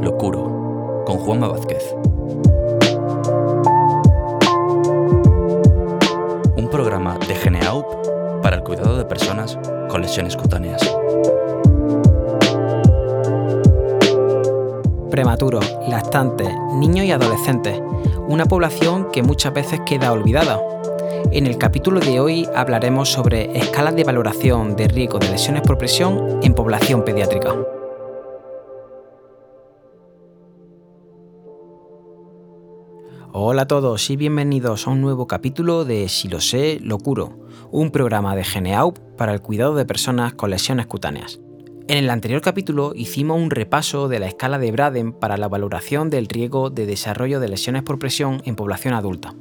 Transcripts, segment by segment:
Locuro, con Juanma Vázquez. Un programa de Geneaup para el cuidado de personas con lesiones cutáneas. Prematuros, lactantes, niños y adolescentes, una población que muchas veces queda olvidada. En el capítulo de hoy hablaremos sobre escalas de valoración de riesgo de lesiones por presión en población pediátrica. Hola a todos y bienvenidos a un nuevo capítulo de Si lo sé, lo curo, un programa de Geneaup para el cuidado de personas con lesiones cutáneas. En el anterior capítulo hicimos un repaso de la escala de Braden para la valoración del riesgo de desarrollo de lesiones por presión en población adulta.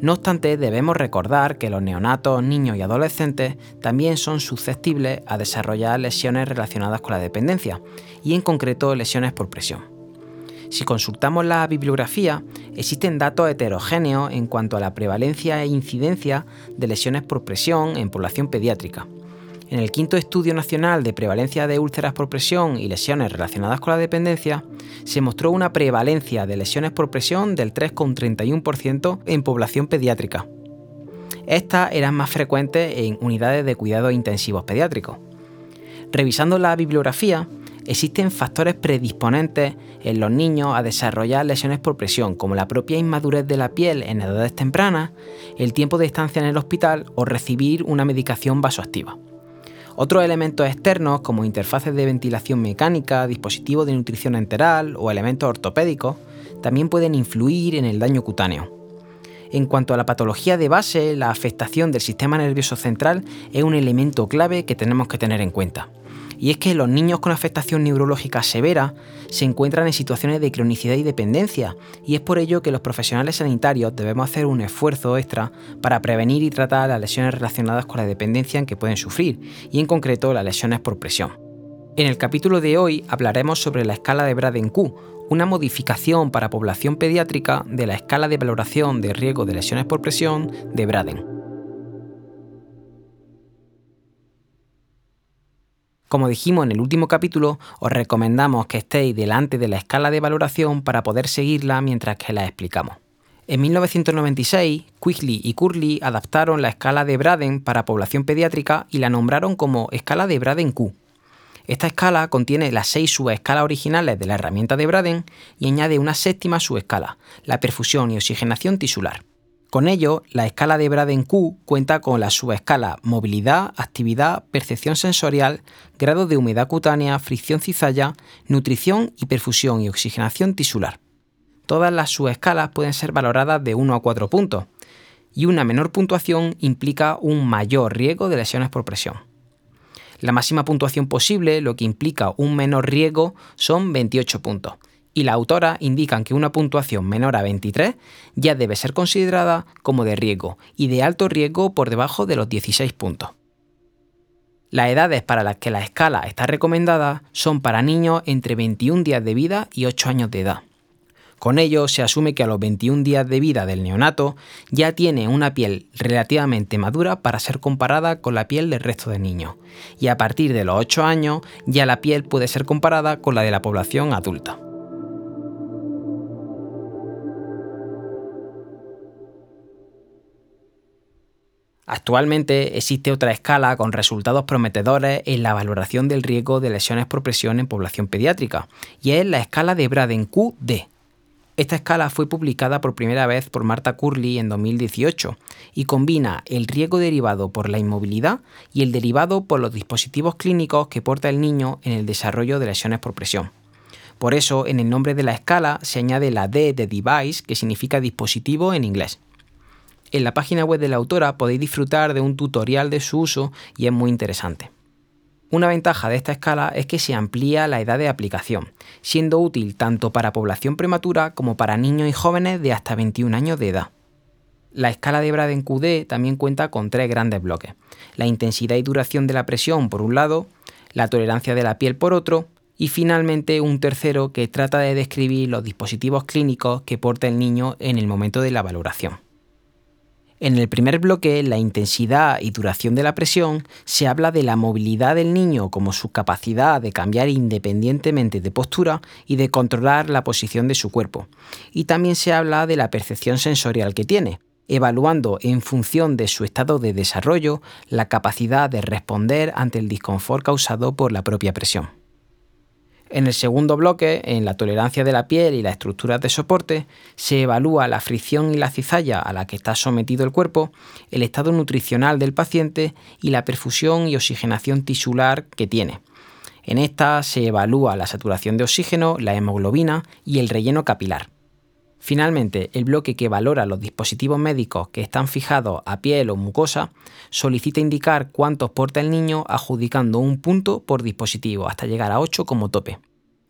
No obstante, debemos recordar que los neonatos, niños y adolescentes también son susceptibles a desarrollar lesiones relacionadas con la dependencia, y en concreto lesiones por presión. Si consultamos la bibliografía, existen datos heterogéneos en cuanto a la prevalencia e incidencia de lesiones por presión en población pediátrica. En el quinto estudio nacional de prevalencia de úlceras por presión y lesiones relacionadas con la dependencia, se mostró una prevalencia de lesiones por presión del 3,31% en población pediátrica. Estas eran más frecuentes en unidades de cuidados intensivos pediátricos. Revisando la bibliografía, existen factores predisponentes en los niños a desarrollar lesiones por presión, como la propia inmadurez de la piel en edades tempranas, el tiempo de estancia en el hospital o recibir una medicación vasoactiva. Otros elementos externos, como interfaces de ventilación mecánica, dispositivos de nutrición enteral o elementos ortopédicos, también pueden influir en el daño cutáneo. En cuanto a la patología de base, la afectación del sistema nervioso central es un elemento clave que tenemos que tener en cuenta y es que los niños con afectación neurológica severa se encuentran en situaciones de cronicidad y dependencia, y es por ello que los profesionales sanitarios debemos hacer un esfuerzo extra para prevenir y tratar las lesiones relacionadas con la dependencia en que pueden sufrir, y en concreto las lesiones por presión. En el capítulo de hoy hablaremos sobre la escala de Braden-Q, una modificación para población pediátrica de la escala de valoración de riesgo de lesiones por presión de Braden. Como dijimos en el último capítulo, os recomendamos que estéis delante de la escala de valoración para poder seguirla mientras que la explicamos. En 1996, Quigley y Curley adaptaron la escala de Braden para población pediátrica y la nombraron como escala de Braden-Q. Esta escala contiene las seis subescalas originales de la herramienta de Braden y añade una séptima subescala, la perfusión y oxigenación tisular. Con ello, la escala de Braden-Q cuenta con la subescala movilidad, actividad, percepción sensorial, grado de humedad cutánea, fricción cizalla, nutrición y perfusión y oxigenación tisular. Todas las subescalas pueden ser valoradas de 1 a 4 puntos, y una menor puntuación implica un mayor riesgo de lesiones por presión. La máxima puntuación posible, lo que implica un menor riesgo, son 28 puntos, y la autora indican que una puntuación menor a 23 ya debe ser considerada como de riesgo y de alto riesgo por debajo de los 16 puntos. Las edades para las que la escala está recomendada son para niños entre 21 días de vida y 8 años de edad. Con ello se asume que a los 21 días de vida del neonato ya tiene una piel relativamente madura para ser comparada con la piel del resto de niños, y a partir de los 8 años ya la piel puede ser comparada con la de la población adulta. Actualmente existe otra escala con resultados prometedores en la valoración del riesgo de lesiones por presión en población pediátrica, y es la escala de Braden-QD. Esta escala fue publicada por primera vez por Marta Curley en 2018 y combina el riesgo derivado por la inmovilidad y el derivado por los dispositivos clínicos que porta el niño en el desarrollo de lesiones por presión. Por eso, en el nombre de la escala se añade la D de device, que significa dispositivo en inglés. En la página web de la autora podéis disfrutar de un tutorial de su uso y es muy interesante. Una ventaja de esta escala es que se amplía la edad de aplicación, siendo útil tanto para población prematura como para niños y jóvenes de hasta 21 años de edad. La escala de Braden-QD también cuenta con tres grandes bloques, la intensidad y duración de la presión por un lado, la tolerancia de la piel por otro, y finalmente un tercero que trata de describir los dispositivos clínicos que porta el niño en el momento de la valoración. En el primer bloque, la intensidad y duración de la presión, se habla de la movilidad del niño como su capacidad de cambiar independientemente de postura y de controlar la posición de su cuerpo. Y también se habla de la percepción sensorial que tiene, evaluando en función de su estado de desarrollo la capacidad de responder ante el disconfort causado por la propia presión. En el segundo bloque, en la tolerancia de la piel y las estructuras de soporte, se evalúa la fricción y la cizalla a la que está sometido el cuerpo, el estado nutricional del paciente y la perfusión y oxigenación tisular que tiene. En esta se evalúa la saturación de oxígeno, la hemoglobina y el relleno capilar. Finalmente, el bloque que valora los dispositivos médicos que están fijados a piel o mucosa solicita indicar cuántos porta el niño adjudicando un punto por dispositivo hasta llegar a 8 como tope.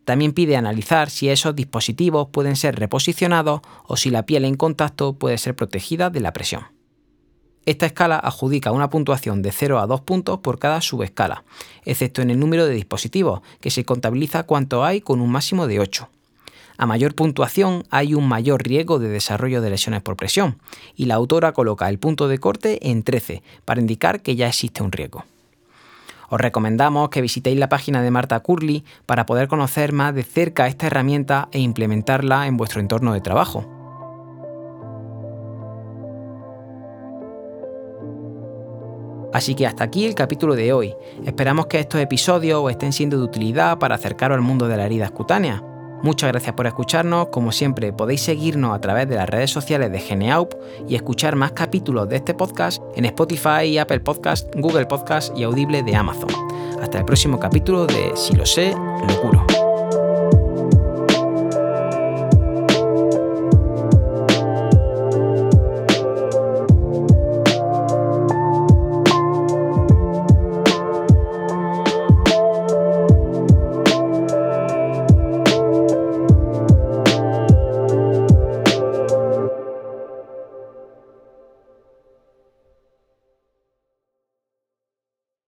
También pide analizar si esos dispositivos pueden ser reposicionados o si la piel en contacto puede ser protegida de la presión. Esta escala adjudica una puntuación de 0 a 2 puntos por cada subescala, excepto en el número de dispositivos, que se contabiliza cuánto hay con un máximo de 8. A mayor puntuación hay un mayor riesgo de desarrollo de lesiones por presión, y la autora coloca el punto de corte en 13 para indicar que ya existe un riesgo. Os recomendamos que visitéis la página de Marta Curly para poder conocer más de cerca esta herramienta e implementarla en vuestro entorno de trabajo. Así que hasta aquí el capítulo de hoy. Esperamos que estos episodios os estén siendo de utilidad para acercaros al mundo de la herida cutánea. Muchas gracias por escucharnos. Como siempre, podéis seguirnos a través de las redes sociales de Geneaup y escuchar más capítulos de este podcast en Spotify, Apple Podcast, Google Podcast y Audible de Amazon. Hasta el próximo capítulo de Si lo sé, lo curo.